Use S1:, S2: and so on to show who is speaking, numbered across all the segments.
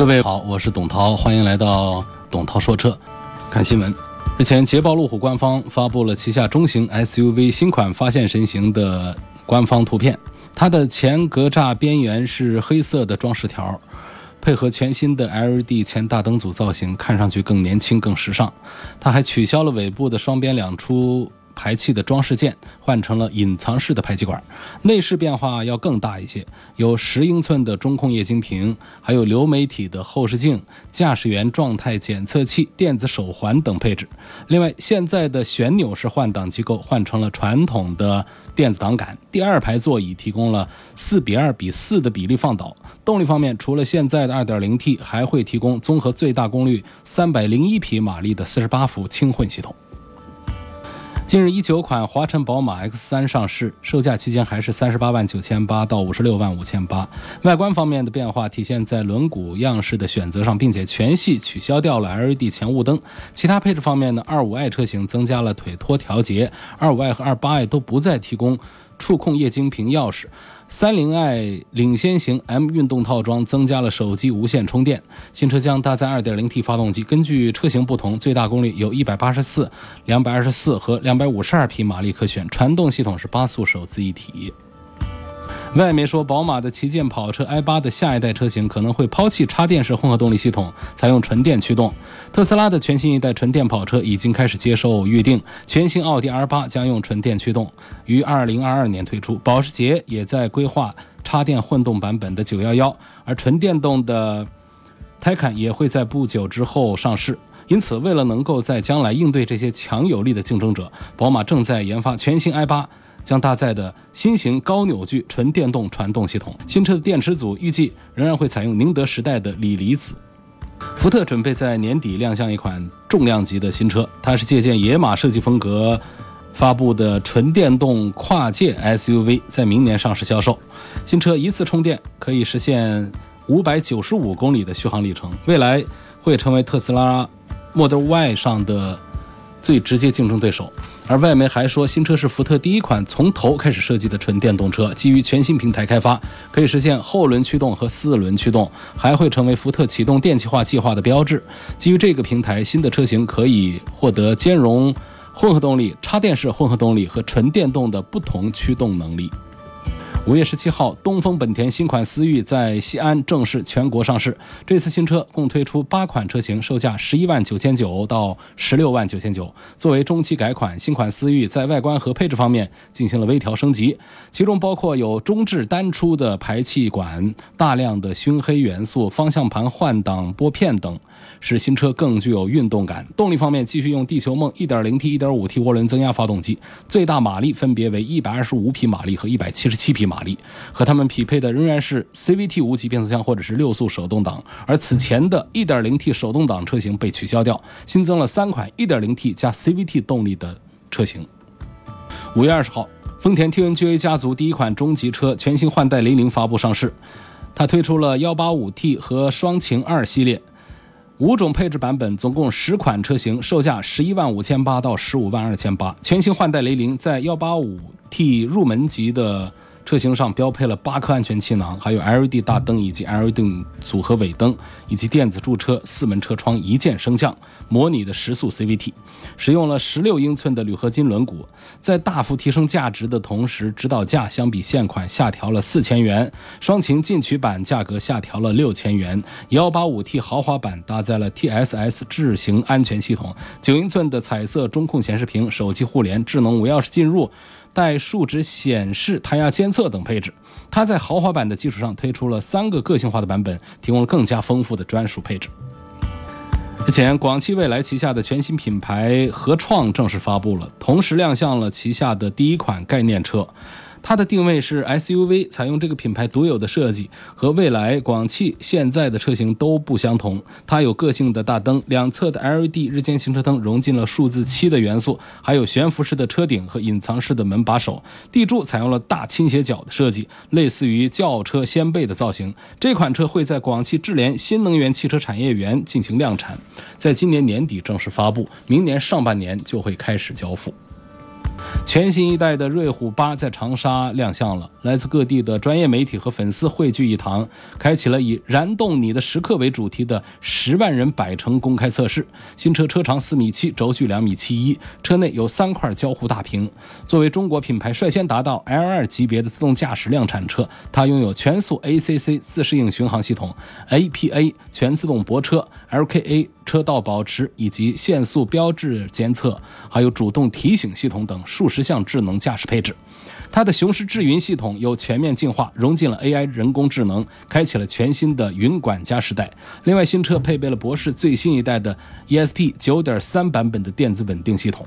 S1: 各位好，我是董涛，欢迎来到董涛说车。看新闻，日前捷豹路虎官方发布了旗下中型 SUV 新款发现神行的官方图片，它的前格栅边缘是黑色的装饰条，配合全新的 LED 前大灯组造型，看上去更年轻、更时尚。它还取消了尾部的双边两出。排气的装饰件换成了隐藏式的排气管，内饰变化要更大一些，有十英寸的中控液晶屏，还有流媒体的后视镜、驾驶员状态检测器、电子手环等配置。另外，现在的旋钮式换挡机构换成了传统的电子挡杆，第二排座椅提供了四比二比四的比例放倒。动力方面，除了现在的 2.0T，还会提供综合最大功率301匹马力的48伏轻混系统。近日，一九款华晨宝马 X 三上市，售价区间还是三十八万九千八到五十六万五千八。外观方面的变化体现在轮毂样式的选择上，并且全系取消掉了 LED 前雾灯。其他配置方面呢，二五 i 车型增加了腿托调节，二五 i 和二八 i 都不再提供触控液晶屏钥匙。三零 i 领先型 M 运动套装增加了手机无线充电。新车将搭载 2.0T 发动机，根据车型不同，最大功率有184 224和252匹马力可选。传动系统是八速手自一体。外媒说，宝马的旗舰跑车 i8 的下一代车型可能会抛弃插电式混合动力系统，采用纯电驱动。特斯拉的全新一代纯电跑车已经开始接受预定，全新奥迪 R8 将用纯电驱动，于2022年推出。保时捷也在规划插电混动版本的911，而纯电动的 Taycan 也会在不久之后上市。因此，为了能够在将来应对这些强有力的竞争者，宝马正在研发全新 i8。将搭载的新型高扭矩纯电动传动系统，新车的电池组预计仍然会采用宁德时代的锂离子。福特准备在年底亮相一款重量级的新车，它是借鉴野马设计风格发布的纯电动跨界 SUV，在明年上市销售。新车一次充电可以实现五百九十五公里的续航里程，未来会成为特斯拉 Model Y 上的最直接竞争对手。而外媒还说，新车是福特第一款从头开始设计的纯电动车，基于全新平台开发，可以实现后轮驱动和四轮驱动，还会成为福特启动电气化计划的标志。基于这个平台，新的车型可以获得兼容混合动力、插电式混合动力和纯电动的不同驱动能力。五月十七号，东风本田新款思域在西安正式全国上市。这次新车共推出八款车型，售价十一万九千九到十六万九千九。作为中期改款，新款思域在外观和配置方面进行了微调升级，其中包括有中置单出的排气管、大量的熏黑元素、方向盘换挡拨片等，使新车更具有运动感。动力方面，继续用地球梦 1.0T、1.5T 涡轮增压发动机，最大马力分别为一百二十五匹马力和一百七十七匹。马力和它们匹配的仍然是 CVT 无级变速箱或者是六速手动挡，而此前的 1.0T 手动挡车型被取消掉，新增了三款 1.0T 加 CVT 动力的车型。五月二十号，丰田 TNGA 家族第一款中级车全新换代雷凌发布上市，它推出了 185T 和双擎二系列五种配置版本，总共十款车型，售价十一万五千八到十五万二千八。全新换代雷凌在 185T 入门级的。车型上标配了八颗安全气囊，还有 LED 大灯以及 LED 组合尾灯，以及电子驻车、四门车窗一键升降、模拟的时速 CVT，使用了十六英寸的铝合金轮毂，在大幅提升价值的同时，指导价相比现款下调了四千元，双擎进取版价格下调了六千元，幺八五 T 豪华版搭载了 TSS 智行安全系统，九英寸的彩色中控显示屏、手机互联、智能无钥匙进入。带数值显示、胎压监测等配置，它在豪华版的基础上推出了三个个性化的版本，提供了更加丰富的专属配置。之前，广汽未来旗下的全新品牌合创正式发布了，同时亮相了旗下的第一款概念车。它的定位是 SUV，采用这个品牌独有的设计，和未来、广汽现在的车型都不相同。它有个性的大灯，两侧的 LED 日间行车灯融进了数字七的元素，还有悬浮式的车顶和隐藏式的门把手。地柱采用了大倾斜角的设计，类似于轿车掀背的造型。这款车会在广汽智联新能源汽车产业园进行量产，在今年年底正式发布，明年上半年就会开始交付。全新一代的瑞虎八在长沙亮相了，来自各地的专业媒体和粉丝汇聚一堂，开启了以“燃动你的时刻”为主题的十万人百城公开测试。新车车长四米七，轴距两米七一，车内有三块交互大屏。作为中国品牌率先达到 L2 级别的自动驾驶量产车，它拥有全速 ACC 自适应巡航系统、APA 全自动泊车、LKA 车道保持以及限速标志监测，还有主动提醒系统等数十项智能驾驶配置。它的雄狮智云系统又全面进化，融进了 AI 人工智能，开启了全新的云管家时代。另外，新车配备了博世最新一代的 ESP 9.3版本的电子稳定系统。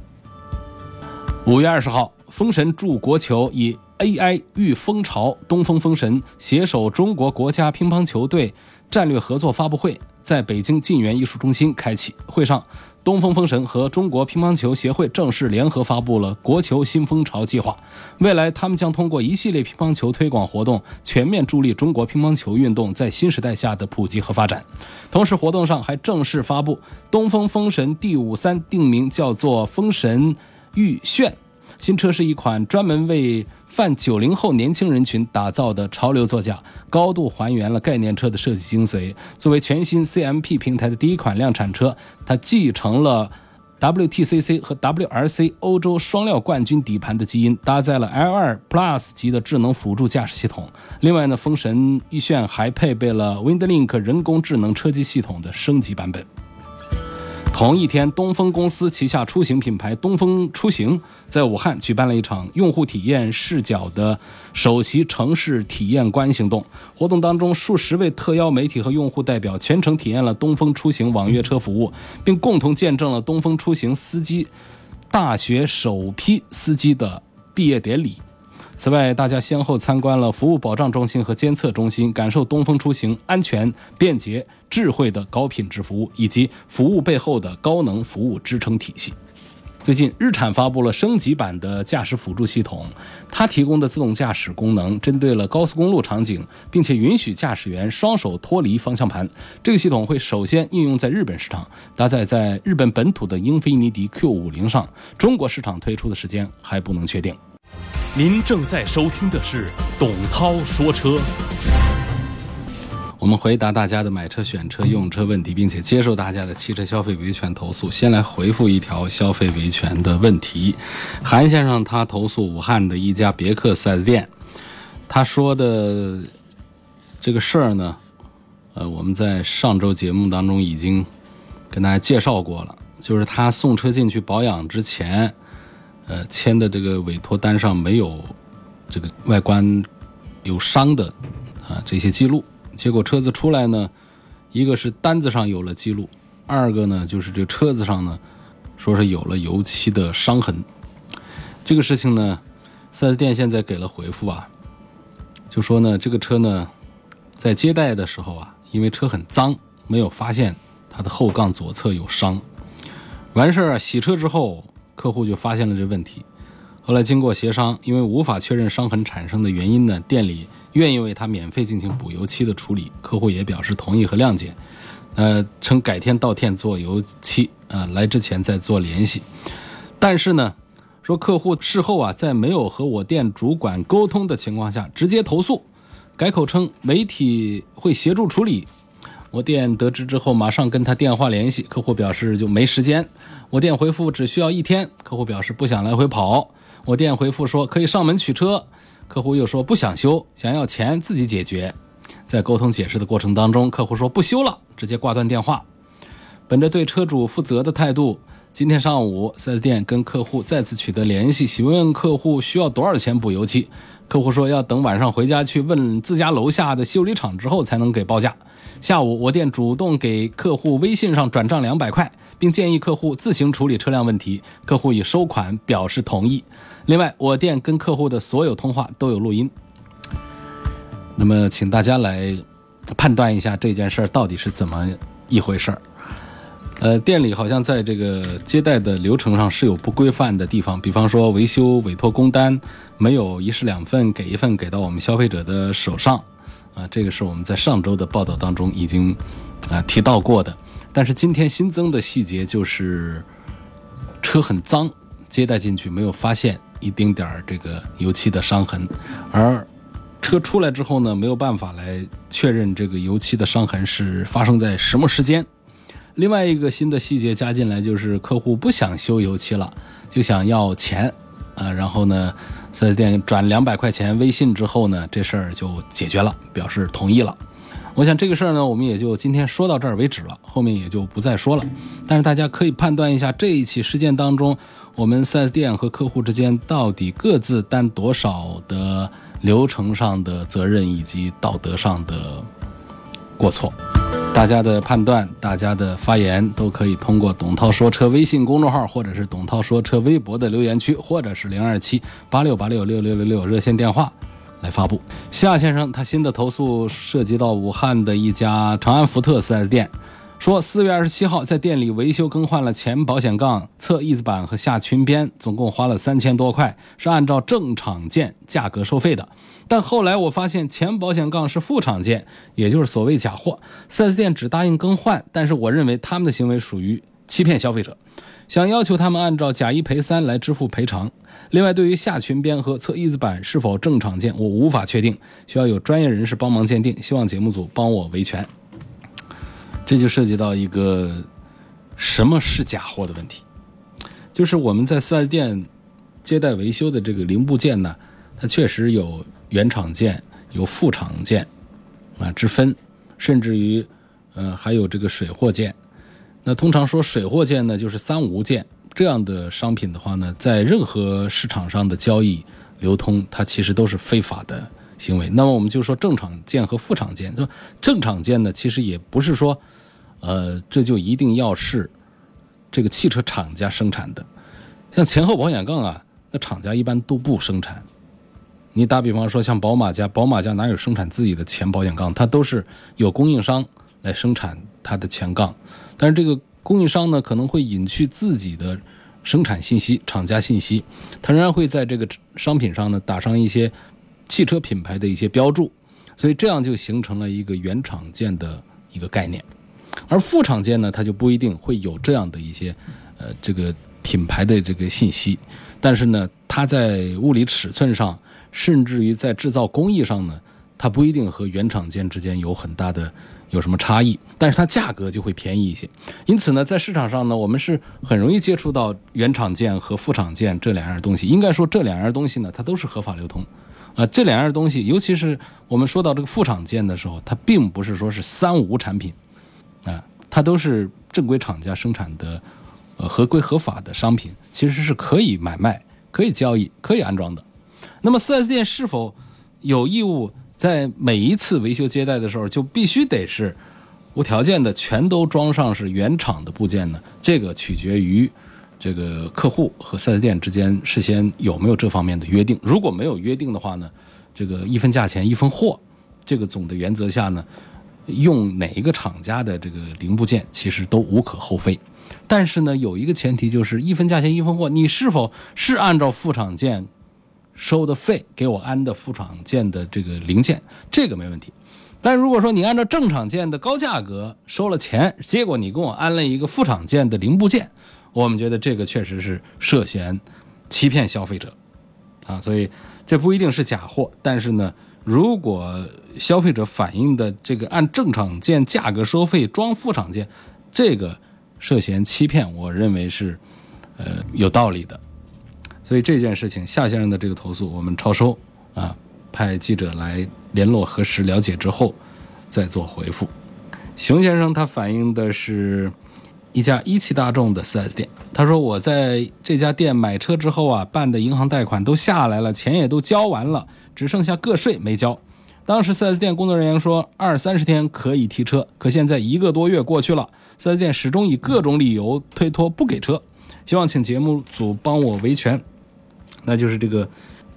S1: 五月二十号，风神助国球以 AI 御风潮，东风风神携手中国国家乒乓球队战略合作发布会在北京晋源艺术中心开启。会上，东风风神和中国乒乓球协会正式联合发布了国球新风潮计划。未来，他们将通过一系列乒乓球推广活动，全面助力中国乒乓球运动在新时代下的普及和发展。同时，活动上还正式发布东风风神 D 五三，定名叫做风神御炫。新车是一款专门为泛九零后年轻人群打造的潮流座驾，高度还原了概念车的设计精髓。作为全新 CMP 平台的第一款量产车，它继承了 WTCC 和 WRC 欧洲双料冠军底盘的基因，搭载了 L2 Plus 级的智能辅助驾驶系统。另外呢，风神逸炫还配备了 WindLink 人工智能车机系统的升级版本。同一天，东风公司旗下出行品牌东风出行在武汉举办了一场用户体验视角的首席城市体验官行动。活动当中，数十位特邀媒体和用户代表全程体验了东风出行网约车服务，并共同见证了东风出行司机大学首批司机的毕业典礼。此外，大家先后参观了服务保障中心和监测中心，感受东风出行安全、便捷、智慧的高品质服务，以及服务背后的高能服务支撑体系。最近，日产发布了升级版的驾驶辅助系统，它提供的自动驾驶功能针对了高速公路场景，并且允许驾驶员双手脱离方向盘。这个系统会首先应用在日本市场，搭载在日本本土的英菲尼迪 Q50 上，中国市场推出的时间还不能确定。
S2: 您正在收听的是董涛说车。
S1: 我们回答大家的买车、选车、用车问题，并且接受大家的汽车消费维权投诉。先来回复一条消费维权的问题。韩先生他投诉武汉的一家别克 4S 店，他说的这个事儿呢，呃，我们在上周节目当中已经跟大家介绍过了，就是他送车进去保养之前。呃，签的这个委托单上没有这个外观有伤的啊这些记录，结果车子出来呢，一个是单子上有了记录，二个呢就是这车子上呢说是有了油漆的伤痕。这个事情呢，4S 店现在给了回复啊，就说呢这个车呢在接待的时候啊，因为车很脏，没有发现它的后杠左侧有伤，完事儿洗车之后。客户就发现了这问题，后来经过协商，因为无法确认伤痕产生的原因呢，店里愿意为他免费进行补油漆的处理，客户也表示同意和谅解，呃，称改天到店做油漆，啊，来之前再做联系。但是呢，说客户事后啊，在没有和我店主管沟通的情况下直接投诉，改口称媒体会协助处理。我店得知之后，马上跟他电话联系，客户表示就没时间。我店回复只需要一天，客户表示不想来回跑。我店回复说可以上门取车，客户又说不想修，想要钱自己解决。在沟通解释的过程当中，客户说不修了，直接挂断电话。本着对车主负责的态度，今天上午四 S 店跟客户再次取得联系，询问客户需要多少钱补油漆。客户说要等晚上回家去问自家楼下的修理厂之后才能给报价。下午我店主动给客户微信上转账两百块，并建议客户自行处理车辆问题。客户已收款表示同意。另外，我店跟客户的所有通话都有录音。那么，请大家来判断一下这件事到底是怎么一回事儿。呃，店里好像在这个接待的流程上是有不规范的地方，比方说维修委托工单没有一式两份给一份给到我们消费者的手上，啊，这个是我们在上周的报道当中已经啊提到过的。但是今天新增的细节就是车很脏，接待进去没有发现一丁点儿这个油漆的伤痕，而车出来之后呢，没有办法来确认这个油漆的伤痕是发生在什么时间。另外一个新的细节加进来，就是客户不想修油漆了，就想要钱，啊，然后呢，4S 店转两百块钱微信之后呢，这事儿就解决了，表示同意了。我想这个事儿呢，我们也就今天说到这儿为止了，后面也就不再说了。但是大家可以判断一下这一起事件当中，我们 4S 店和客户之间到底各自担多少的流程上的责任以及道德上的过错。大家的判断，大家的发言都可以通过“董涛说车”微信公众号，或者是“董涛说车”微博的留言区，或者是零二七八六八六六六六六热线电话来发布。夏先生他新的投诉涉及到武汉的一家长安福特 4S 店。说四月二十七号在店里维修更换了前保险杠、侧翼子板和下裙边，总共花了三千多块，是按照正厂件价格收费的。但后来我发现前保险杠是副厂件，也就是所谓假货。4S 店只答应更换，但是我认为他们的行为属于欺骗消费者，想要求他们按照假一赔三来支付赔偿。另外，对于下裙边和侧翼子板是否正厂件，我无法确定，需要有专业人士帮忙鉴定。希望节目组帮我维权。这就涉及到一个什么是假货的问题，就是我们在 4S 店接待维修的这个零部件呢，它确实有原厂件、有副厂件啊之分，甚至于呃还有这个水货件。那通常说水货件呢，就是三无件这样的商品的话呢，在任何市场上的交易流通，它其实都是非法的行为。那么我们就说正厂件和副厂件，就正厂件呢，其实也不是说。呃，这就一定要是这个汽车厂家生产的，像前后保险杠啊，那厂家一般都不生产。你打比方说，像宝马家，宝马家哪有生产自己的前保险杠？它都是有供应商来生产它的前杠，但是这个供应商呢，可能会隐去自己的生产信息、厂家信息，它仍然会在这个商品上呢打上一些汽车品牌的一些标注，所以这样就形成了一个原厂件的一个概念。而副厂件呢，它就不一定会有这样的一些，呃，这个品牌的这个信息，但是呢，它在物理尺寸上，甚至于在制造工艺上呢，它不一定和原厂件之间有很大的有什么差异，但是它价格就会便宜一些。因此呢，在市场上呢，我们是很容易接触到原厂件和副厂件这两样东西。应该说，这两样东西呢，它都是合法流通。啊，这两样东西，尤其是我们说到这个副厂件的时候，它并不是说是三无产品。啊，它都是正规厂家生产的，呃，合规合法的商品，其实是可以买卖、可以交易、可以安装的。那么，4S 店是否有义务在每一次维修接待的时候就必须得是无条件的全都装上是原厂的部件呢？这个取决于这个客户和 4S 店之间事先有没有这方面的约定。如果没有约定的话呢，这个一分价钱一分货，这个总的原则下呢？用哪一个厂家的这个零部件，其实都无可厚非。但是呢，有一个前提，就是一分价钱一分货，你是否是按照副厂件收的费给我安的副厂件的这个零件，这个没问题。但如果说你按照正厂件的高价格收了钱，结果你给我安了一个副厂件的零部件，我们觉得这个确实是涉嫌欺骗消费者啊。所以这不一定是假货，但是呢。如果消费者反映的这个按正厂件价格收费装副厂件，这个涉嫌欺骗，我认为是呃有道理的。所以这件事情，夏先生的这个投诉我们超收啊，派记者来联络核实了解之后再做回复。熊先生他反映的是一家一汽大众的 4S 店。他说我在这家店买车之后啊，办的银行贷款都下来了，钱也都交完了，只剩下个税没交。当时 4S 店工作人员说二三十天可以提车，可现在一个多月过去了，4S 店始终以各种理由推脱不给车。希望请节目组帮我维权。那就是这个，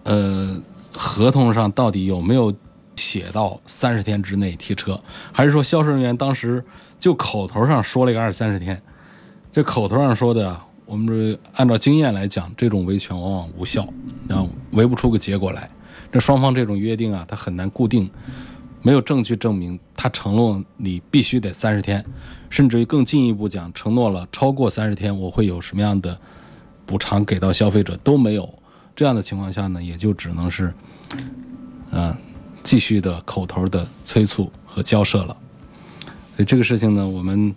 S1: 呃，合同上到底有没有写到三十天之内提车，还是说销售人员当时就口头上说了一个二三十天？这口头上说的，我们这按照经验来讲，这种维权往往无效，啊，维不出个结果来。这双方这种约定啊，它很难固定，没有证据证明他承诺你必须得三十天，甚至于更进一步讲，承诺了超过三十天我会有什么样的补偿给到消费者都没有。这样的情况下呢，也就只能是，啊，继续的口头的催促和交涉了。所以这个事情呢，我们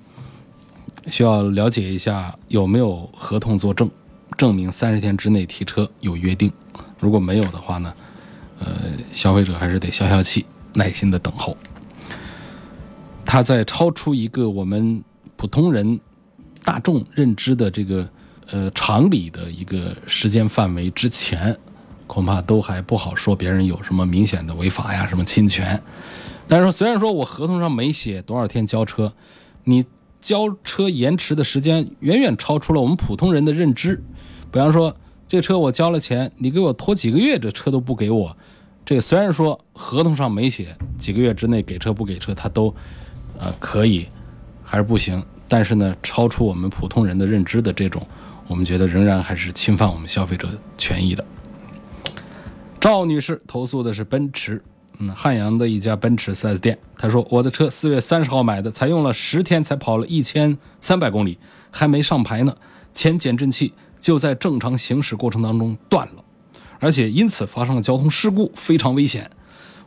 S1: 需要了解一下有没有合同作证，证明三十天之内提车有约定。如果没有的话呢，呃，消费者还是得消消气，耐心的等候。他在超出一个我们普通人大众认知的这个。呃，常理的一个时间范围之前，恐怕都还不好说别人有什么明显的违法呀，什么侵权。但是说，虽然说我合同上没写多少天交车，你交车延迟的时间远远超出了我们普通人的认知。比方说，这车我交了钱，你给我拖几个月，这车都不给我。这虽然说合同上没写几个月之内给车不给车，他都呃可以，还是不行。但是呢，超出我们普通人的认知的这种。我们觉得仍然还是侵犯我们消费者权益的。赵女士投诉的是奔驰，嗯，汉阳的一家奔驰 4S 店。他说：“我的车四月三十号买的，才用了十天，才跑了一千三百公里，还没上牌呢，前减震器就在正常行驶过程当中断了，而且因此发生了交通事故，非常危险。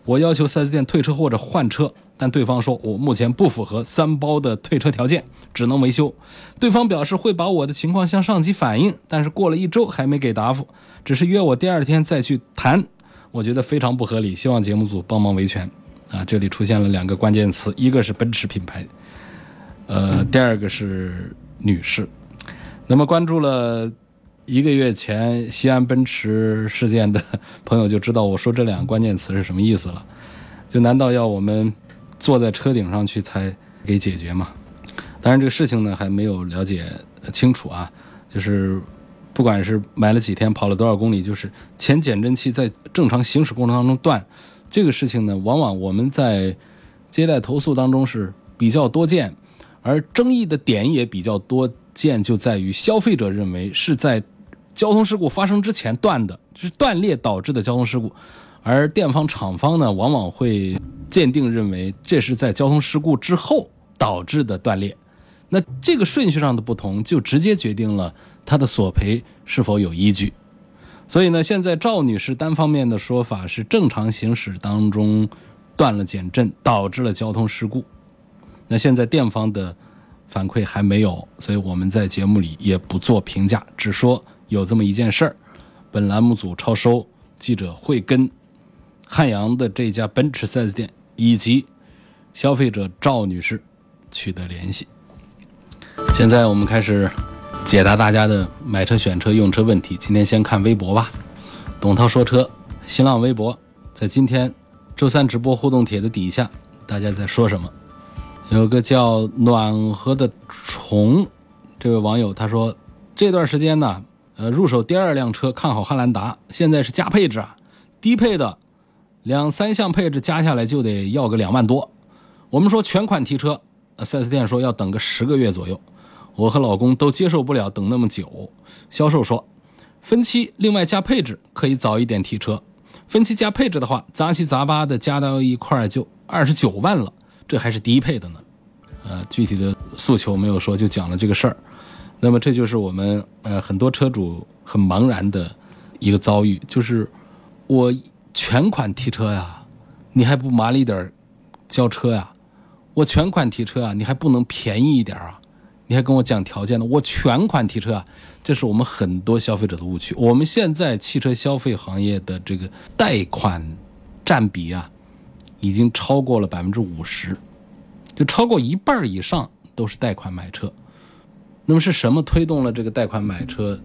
S1: 我要求 4S 店退车或者换车。”但对方说，我目前不符合三包的退车条件，只能维修。对方表示会把我的情况向上级反映，但是过了一周还没给答复，只是约我第二天再去谈。我觉得非常不合理，希望节目组帮忙维权。啊，这里出现了两个关键词，一个是奔驰品牌，呃，第二个是女士。那么关注了一个月前西安奔驰事件的 朋友就知道，我说这两个关键词是什么意思了。就难道要我们？坐在车顶上去才给解决吗？当然，这个事情呢还没有了解清楚啊。就是不管是买了几天，跑了多少公里，就是前减震器在正常行驶过程当中断，这个事情呢，往往我们在接待投诉当中是比较多见，而争议的点也比较多见，就在于消费者认为是在交通事故发生之前断的，是断裂导致的交通事故。而店方厂方呢，往往会鉴定认为这是在交通事故之后导致的断裂，那这个顺序上的不同，就直接决定了他的索赔是否有依据。所以呢，现在赵女士单方面的说法是正常行驶当中断了减震，导致了交通事故。那现在店方的反馈还没有，所以我们在节目里也不做评价，只说有这么一件事儿。本栏目组超收，记者会跟。汉阳的这家奔驰 4S 店以及消费者赵女士取得联系。现在我们开始解答大家的买车、选车、用车问题。今天先看微博吧。董涛说车，新浪微博，在今天周三直播互动帖的底下，大家在说什么？有个叫暖和的虫，这位网友他说，这段时间呢，呃，入手第二辆车，看好汉兰达，现在是加配置啊，低配的。两三项配置加下来就得要个两万多。我们说全款提车，4S 店说要等个十个月左右，我和老公都接受不了等那么久。销售说，分期另外加配置可以早一点提车。分期加配置的话，杂七杂八的加到一块就二十九万了，这还是低配的呢。呃，具体的诉求没有说，就讲了这个事儿。那么这就是我们呃很多车主很茫然的一个遭遇，就是我。全款提车呀，你还不麻利点儿交车呀？我全款提车啊，你还不能便宜一点啊？你还跟我讲条件呢？我全款提车啊，这是我们很多消费者的误区。我们现在汽车消费行业的这个贷款占比啊，已经超过了百分之五十，就超过一半以上都是贷款买车。那么是什么推动了这个贷款买车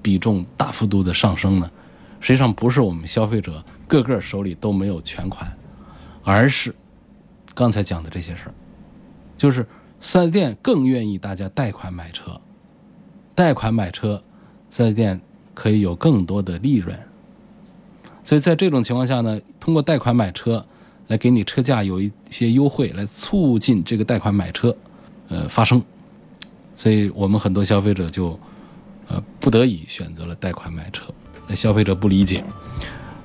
S1: 比重大幅度的上升呢？实际上不是我们消费者个个手里都没有全款，而是刚才讲的这些事儿，就是 4S 店更愿意大家贷款买车，贷款买车，4S 店可以有更多的利润。所以在这种情况下呢，通过贷款买车来给你车价有一些优惠，来促进这个贷款买车呃发生。所以我们很多消费者就呃不得已选择了贷款买车。那消费者不理解，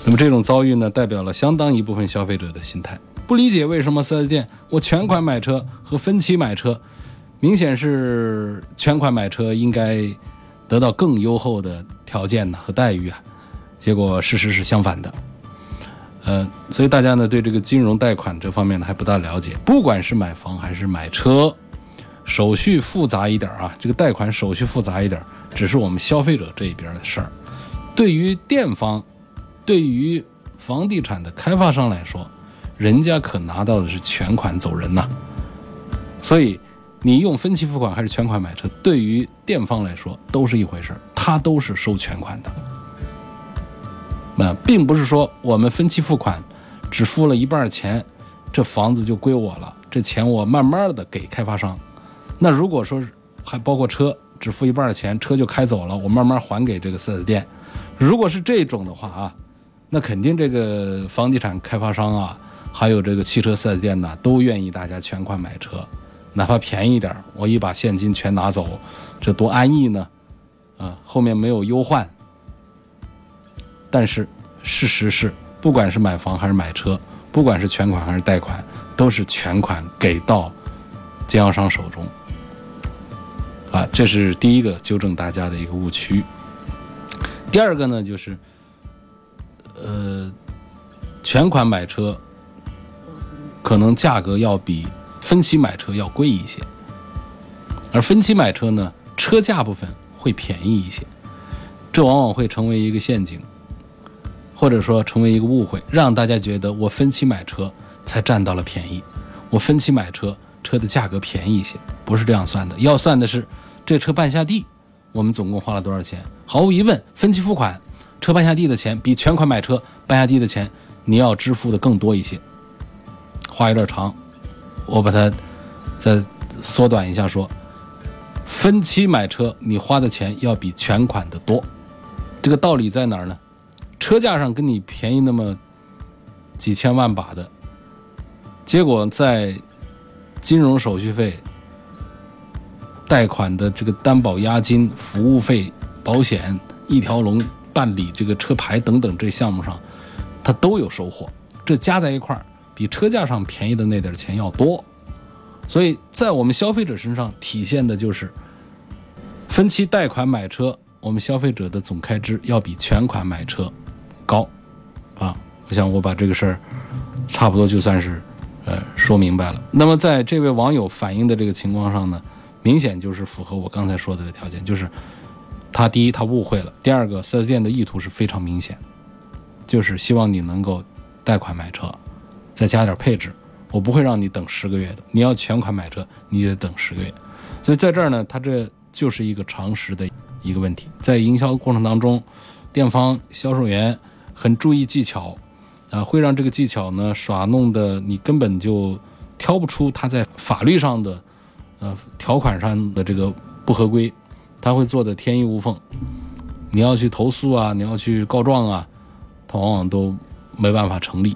S1: 那么这种遭遇呢，代表了相当一部分消费者的心态，不理解为什么 4S 店我全款买车和分期买车，明显是全款买车应该得到更优厚的条件呢和待遇啊，结果事实是相反的，呃，所以大家呢对这个金融贷款这方面呢还不大了解，不管是买房还是买车，手续复杂一点啊，这个贷款手续复杂一点，只是我们消费者这一边的事儿。对于店方，对于房地产的开发商来说，人家可拿到的是全款走人呐。所以，你用分期付款还是全款买车，对于店方来说都是一回事，他都是收全款的。那并不是说我们分期付款只付了一半钱，这房子就归我了，这钱我慢慢的给开发商。那如果说还包括车，只付一半钱，车就开走了，我慢慢还给这个 4S 店。如果是这种的话啊，那肯定这个房地产开发商啊，还有这个汽车 4S 店呢，都愿意大家全款买车，哪怕便宜点我一把现金全拿走，这多安逸呢？啊，后面没有忧患。但是事实是，不管是买房还是买车，不管是全款还是贷款，都是全款给到经销商手中。啊，这是第一个纠正大家的一个误区。第二个呢，就是，呃，全款买车可能价格要比分期买车要贵一些，而分期买车呢，车价部分会便宜一些，这往往会成为一个陷阱，或者说成为一个误会，让大家觉得我分期买车才占到了便宜，我分期买车车的价格便宜一些，不是这样算的，要算的是这车办下地。我们总共花了多少钱？毫无疑问，分期付款，车办下地的钱比全款买车办下地的钱，你要支付的更多一些。话有点长，我把它再缩短一下说：分期买车，你花的钱要比全款的多。这个道理在哪儿呢？车价上跟你便宜那么几千万把的，结果在金融手续费。贷款的这个担保押金、服务费、保险、一条龙办理这个车牌等等这项目上，它都有收获。这加在一块儿，比车价上便宜的那点钱要多。所以在我们消费者身上体现的就是，分期贷款买车，我们消费者的总开支要比全款买车高。啊，我想我把这个事儿差不多就算是呃说明白了。那么在这位网友反映的这个情况上呢？明显就是符合我刚才说的这条件，就是他第一他误会了，第二个四 S 店的意图是非常明显，就是希望你能够贷款买车，再加点配置，我不会让你等十个月的，你要全款买车，你得等十个月。所以在这儿呢，他这就是一个常识的一个问题，在营销过程当中，店方销售员很注意技巧，啊，会让这个技巧呢耍弄的你根本就挑不出他在法律上的。呃，条款上的这个不合规，他会做的天衣无缝。你要去投诉啊，你要去告状啊，他往往都没办法成立。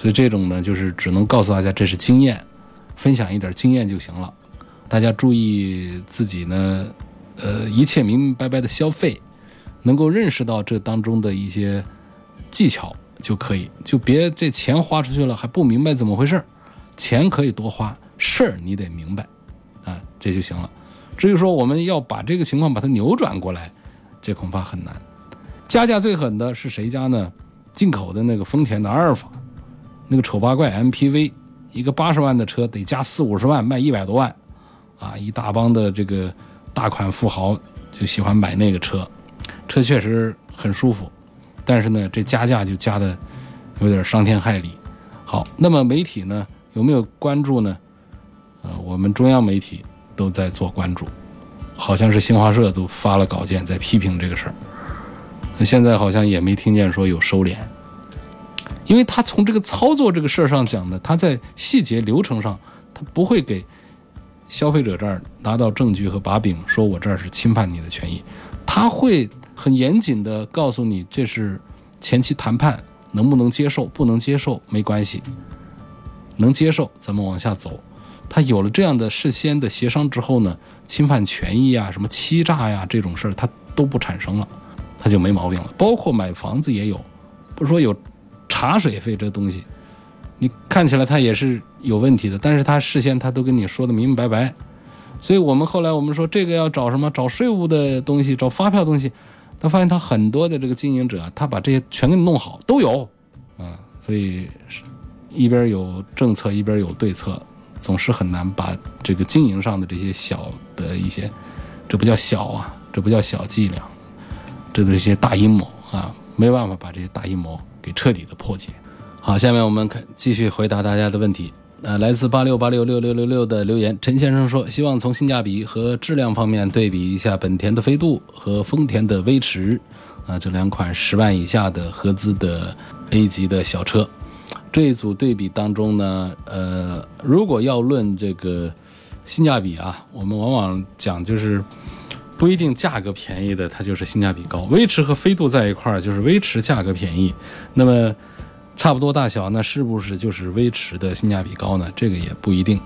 S1: 所以这种呢，就是只能告诉大家这是经验，分享一点经验就行了。大家注意自己呢，呃，一切明明白白的消费，能够认识到这当中的一些技巧就可以，就别这钱花出去了还不明白怎么回事钱可以多花，事儿你得明白。啊，这就行了。至于说我们要把这个情况把它扭转过来，这恐怕很难。加价最狠的是谁家呢？进口的那个丰田的阿尔法，那个丑八怪 MPV，一个八十万的车得加四五十万，卖一百多万，啊，一大帮的这个大款富豪就喜欢买那个车，车确实很舒服，但是呢，这加价就加的有点伤天害理。好，那么媒体呢有没有关注呢？呃，我们中央媒体都在做关注，好像是新华社都发了稿件在批评这个事儿。那现在好像也没听见说有收敛，因为他从这个操作这个事儿上讲呢，他在细节流程上，他不会给消费者这儿拿到证据和把柄，说我这儿是侵犯你的权益，他会很严谨的告诉你，这是前期谈判能不能接受，不能接受没关系，能接受咱们往下走。他有了这样的事先的协商之后呢，侵犯权益啊、什么欺诈呀这种事儿，他都不产生了，他就没毛病了。包括买房子也有，不是说有茶水费这东西，你看起来他也是有问题的，但是他事先他都跟你说的明明白白。所以我们后来我们说这个要找什么？找税务的东西，找发票东西，他发现他很多的这个经营者，他把这些全给你弄好，都有啊。所以一边有政策，一边有对策。总是很难把这个经营上的这些小的一些，这不叫小啊，这不叫小伎俩，这都是一些大阴谋啊，没办法把这些大阴谋彻底的破解。好，下面我们看继续回答大家的问题。呃，来自八六八六六六六六的留言，陈先生说，希望从性价比和质量方面对比一下本田的飞度和丰田的威驰，啊，这两款十万以下的合资的 A 级的小车。这一组对比当中呢，呃，如果要论这个性价比啊，我们往往讲就是不一定价格便宜的它就是性价比高。威驰和飞度在一块儿就是威驰价格便宜，那么差不多大小，那是不是就是威驰的性价比高呢？这个也不一定。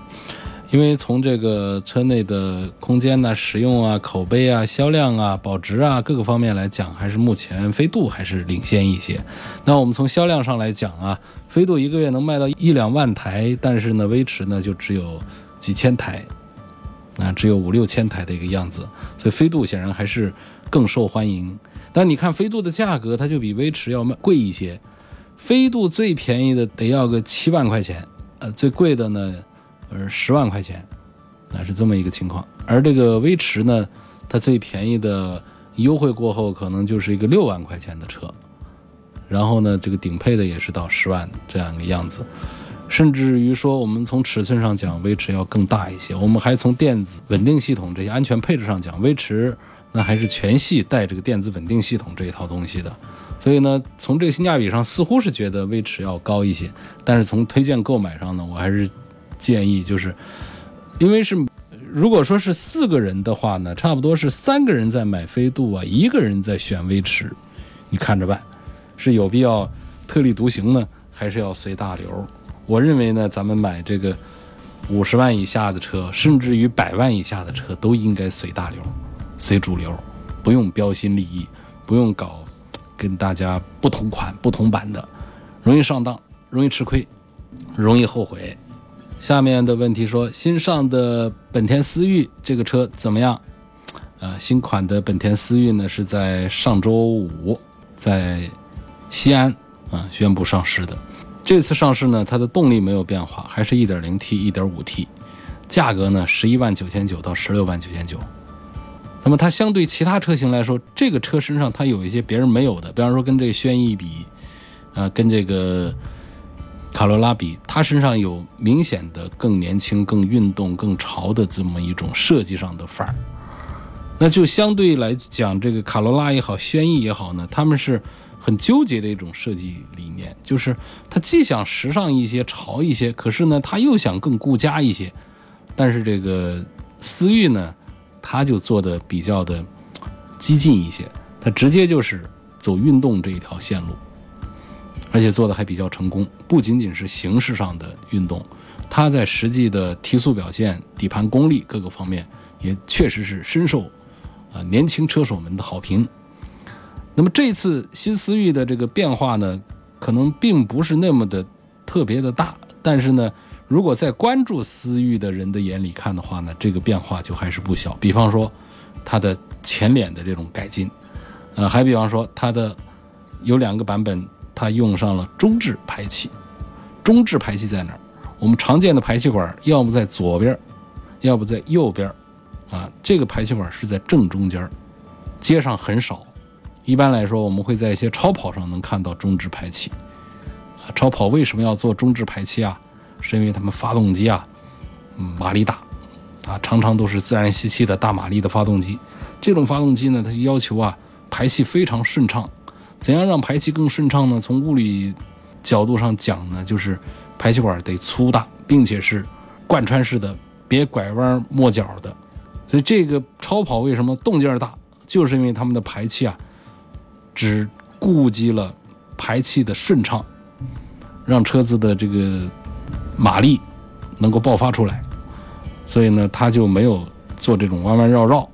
S1: 因为从这个车内的空间呢、使用啊、口碑啊、销量啊、保值啊各个方面来讲，还是目前飞度还是领先一些。那我们从销量上来讲啊，飞度一个月能卖到一两万台，但是呢，威驰呢就只有几千台，啊，只有五六千台的一个样子。所以飞度显然还是更受欢迎。但你看飞度的价格，它就比威驰要贵一些。飞度最便宜的得要个七万块钱，呃，最贵的呢？呃，十万块钱，那是这么一个情况。而这个威驰呢，它最便宜的优惠过后，可能就是一个六万块钱的车。然后呢，这个顶配的也是到十万这样一个样子。甚至于说，我们从尺寸上讲，威驰要更大一些。我们还从电子稳定系统这些安全配置上讲，威驰那还是全系带这个电子稳定系统这一套东西的。所以呢，从这个性价比上，似乎是觉得威驰要高一些。但是从推荐购买上呢，我还是。建议就是，因为是如果说是四个人的话呢，差不多是三个人在买飞度啊，一个人在选威驰，你看着办，是有必要特立独行呢，还是要随大流？我认为呢，咱们买这个五十万以下的车，甚至于百万以下的车，都应该随大流，随主流，不用标新立异，不用搞跟大家不同款、不同版的，容易上当，容易吃亏，容易后悔。下面的问题说，新上的本田思域这个车怎么样？呃，新款的本田思域呢是在上周五在西安啊宣布上市的。这次上市呢，它的动力没有变化，还是一点零 T、一点五 T，价格呢十一万九千九到十六万九千九。那么它相对其他车型来说，这个车身上它有一些别人没有的，比方说跟这个轩逸比，啊，跟这个。卡罗拉比它身上有明显的更年轻、更运动、更潮的这么一种设计上的范儿，那就相对来讲，这个卡罗拉也好，轩逸也好呢，他们是很纠结的一种设计理念，就是它既想时尚一些、潮一些，可是呢，它又想更顾家一些。但是这个思域呢，它就做的比较的激进一些，它直接就是走运动这一条线路。而且做的还比较成功，不仅仅是形式上的运动，它在实际的提速表现、底盘功力各个方面也确实是深受啊年轻车手们的好评。那么这次新思域的这个变化呢，可能并不是那么的特别的大，但是呢，如果在关注思域的人的眼里看的话呢，这个变化就还是不小。比方说它的前脸的这种改进，呃，还比方说它的有两个版本。它用上了中置排气，中置排气在哪儿？我们常见的排气管要么在左边，要不在右边，啊，这个排气管是在正中间，街上很少。一般来说，我们会在一些超跑上能看到中置排气。啊，超跑为什么要做中置排气啊？是因为他们发动机啊，马力大，啊，常常都是自然吸气的大马力的发动机。这种发动机呢，它要求啊排气非常顺畅。怎样让排气更顺畅呢？从物理角度上讲呢，就是排气管得粗大，并且是贯穿式的，别拐弯抹角的。所以这个超跑为什么动静大，就是因为他们的排气啊，只顾及了排气的顺畅，让车子的这个马力能够爆发出来。所以呢，他就没有做这种弯弯绕绕。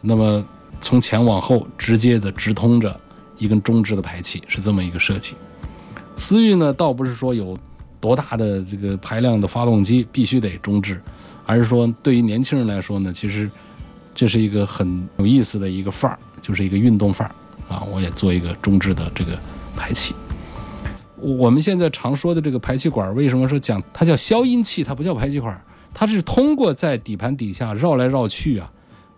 S1: 那么从前往后直接的直通着一根中置的排气，是这么一个设计。思域呢，倒不是说有多大的这个排量的发动机必须得中置，而是说对于年轻人来说呢，其实这是一个很有意思的一个范儿，就是一个运动范儿啊。我也做一个中置的这个排气。我们现在常说的这个排气管，为什么说讲它叫消音器，它不叫排气管？它是通过在底盘底下绕来绕去啊，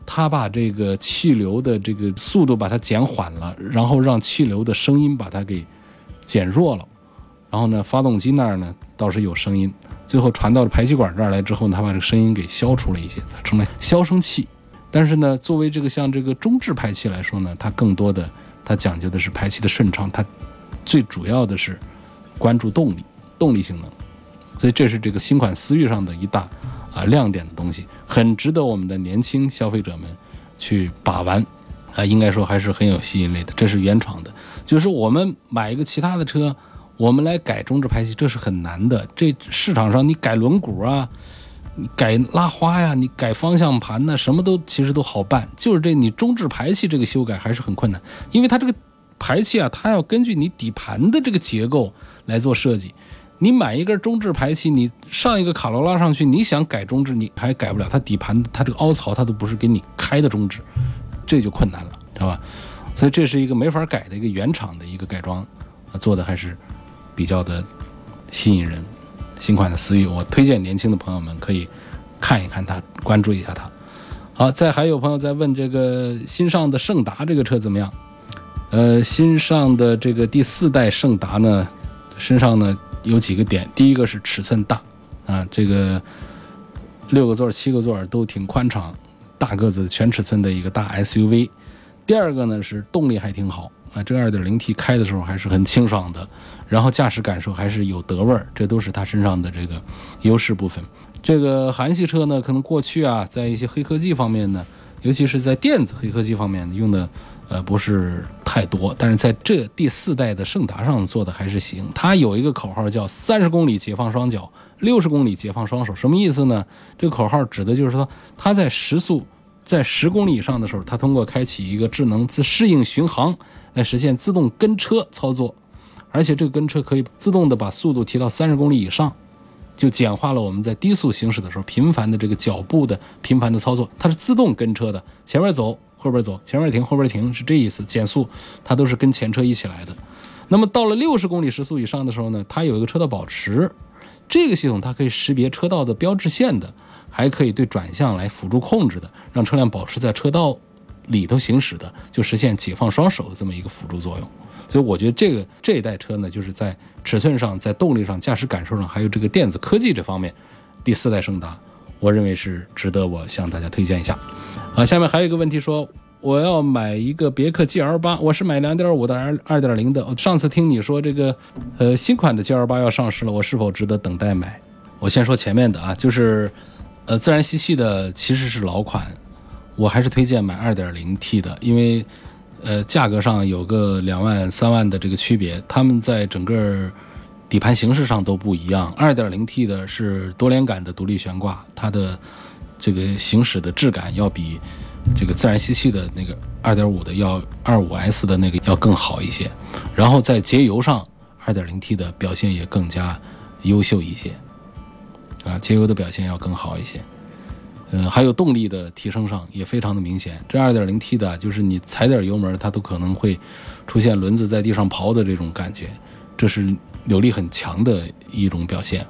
S1: 它把这个气流的这个速度把它减缓了，然后让气流的声音把它给减弱了，然后呢，发动机那儿呢倒是有声音，最后传到了排气管这儿来之后呢，它把这个声音给消除了一些，它成了消声器。但是呢，作为这个像这个中置排气来说呢，它更多的它讲究的是排气的顺畅，它最主要的是关注动力、动力性能。所以这是这个新款思域上的一大啊亮点的东西，很值得我们的年轻消费者们去把玩啊，应该说还是很有吸引力的。这是原厂的，就是我们买一个其他的车，我们来改中置排气，这是很难的。这市场上你改轮毂啊，你改拉花呀，你改方向盘呢，什么都其实都好办，就是这你中置排气这个修改还是很困难，因为它这个排气啊，它要根据你底盘的这个结构来做设计。你买一根中置排气，你上一个卡罗拉上去，你想改中置，你还改不了。它底盘它这个凹槽，它都不是给你开的中置，这就困难了，知道吧？所以这是一个没法改的一个原厂的一个改装，啊，做的还是比较的吸引人。新款的思域，我推荐年轻的朋友们可以看一看它，关注一下它。好，再还有朋友在问这个新上的胜达这个车怎么样？呃，新上的这个第四代胜达呢，身上呢。有几个点，第一个是尺寸大，啊，这个六个座、七个座都挺宽敞，大个子全尺寸的一个大 SUV。第二个呢是动力还挺好，啊，这 2.0T 开的时候还是很清爽的，然后驾驶感受还是有德味儿，这都是它身上的这个优势部分。这个韩系车呢，可能过去啊，在一些黑科技方面呢，尤其是在电子黑科技方面用的。呃，不是太多，但是在这第四代的胜达上做的还是行。它有一个口号叫“三十公里解放双脚，六十公里解放双手”，什么意思呢？这个口号指的就是说，它在时速在十公里以上的时候，它通过开启一个智能自适应巡航来实现自动跟车操作，而且这个跟车可以自动的把速度提到三十公里以上，就简化了我们在低速行驶的时候频繁的这个脚步的频繁的操作。它是自动跟车的，前面走。后边走，前面停，后边停，是这意思。减速，它都是跟前车一起来的。那么到了六十公里时速以上的时候呢，它有一个车道保持，这个系统它可以识别车道的标志线的，还可以对转向来辅助控制的，让车辆保持在车道里头行驶的，就实现解放双手的这么一个辅助作用。所以我觉得这个这一代车呢，就是在尺寸上、在动力上、驾驶感受上，还有这个电子科技这方面，第四代胜达。我认为是值得我向大家推荐一下。啊，下面还有一个问题说，我要买一个别克 GL 八，我是买两点五的二二点零的。上次听你说这个，呃，新款的 GL 八要上市了，我是否值得等待买？我先说前面的啊，就是，呃，自然吸气的其实是老款，我还是推荐买二点零 T 的，因为，呃，价格上有个两万三万的这个区别，他们在整个。底盘形式上都不一样，2.0T 的是多连杆的独立悬挂，它的这个行驶的质感要比这个自然吸气的那个2.5的要 25S 的那个要更好一些。然后在节油上，2.0T 的表现也更加优秀一些，啊，节油的表现要更好一些。嗯，还有动力的提升上也非常的明显。这 2.0T 的，就是你踩点油门，它都可能会出现轮子在地上刨的这种感觉，这是。扭力很强的一种表现，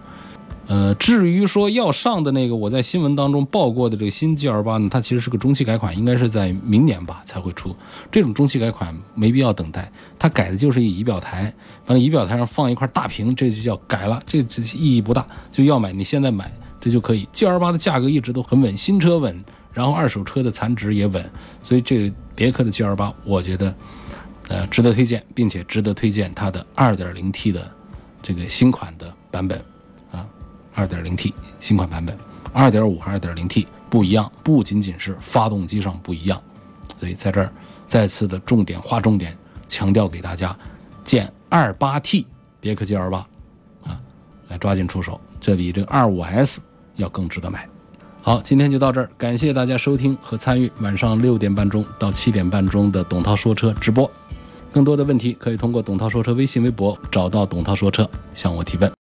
S1: 呃，至于说要上的那个，我在新闻当中报过的这个新 G L 八呢，它其实是个中期改款，应该是在明年吧才会出。这种中期改款没必要等待，它改的就是一仪表台，把仪表台上放一块大屏，这就叫改了，这这意义不大。就要买，你现在买，这就可以。G L 八的价格一直都很稳，新车稳，然后二手车的残值也稳，所以这个别克的 G L 八，我觉得呃值得推荐，并且值得推荐它的 2.0T 的这个新款的版本。啊，2.0T 新款版本，2.5和 2.0T 不一样，不仅仅是发动机上不一样，所以在这儿再次的重点划重点强调给大家，建 28T 别克 G L 八。啊，来抓紧出手，这比这个 25S 要更值得买。好，今天就到这儿，感谢大家收听和参与晚上六点半钟到七点半钟的董涛说车直播。更多的问题可以通过董涛说车微信、微博找到董涛说车向我提问。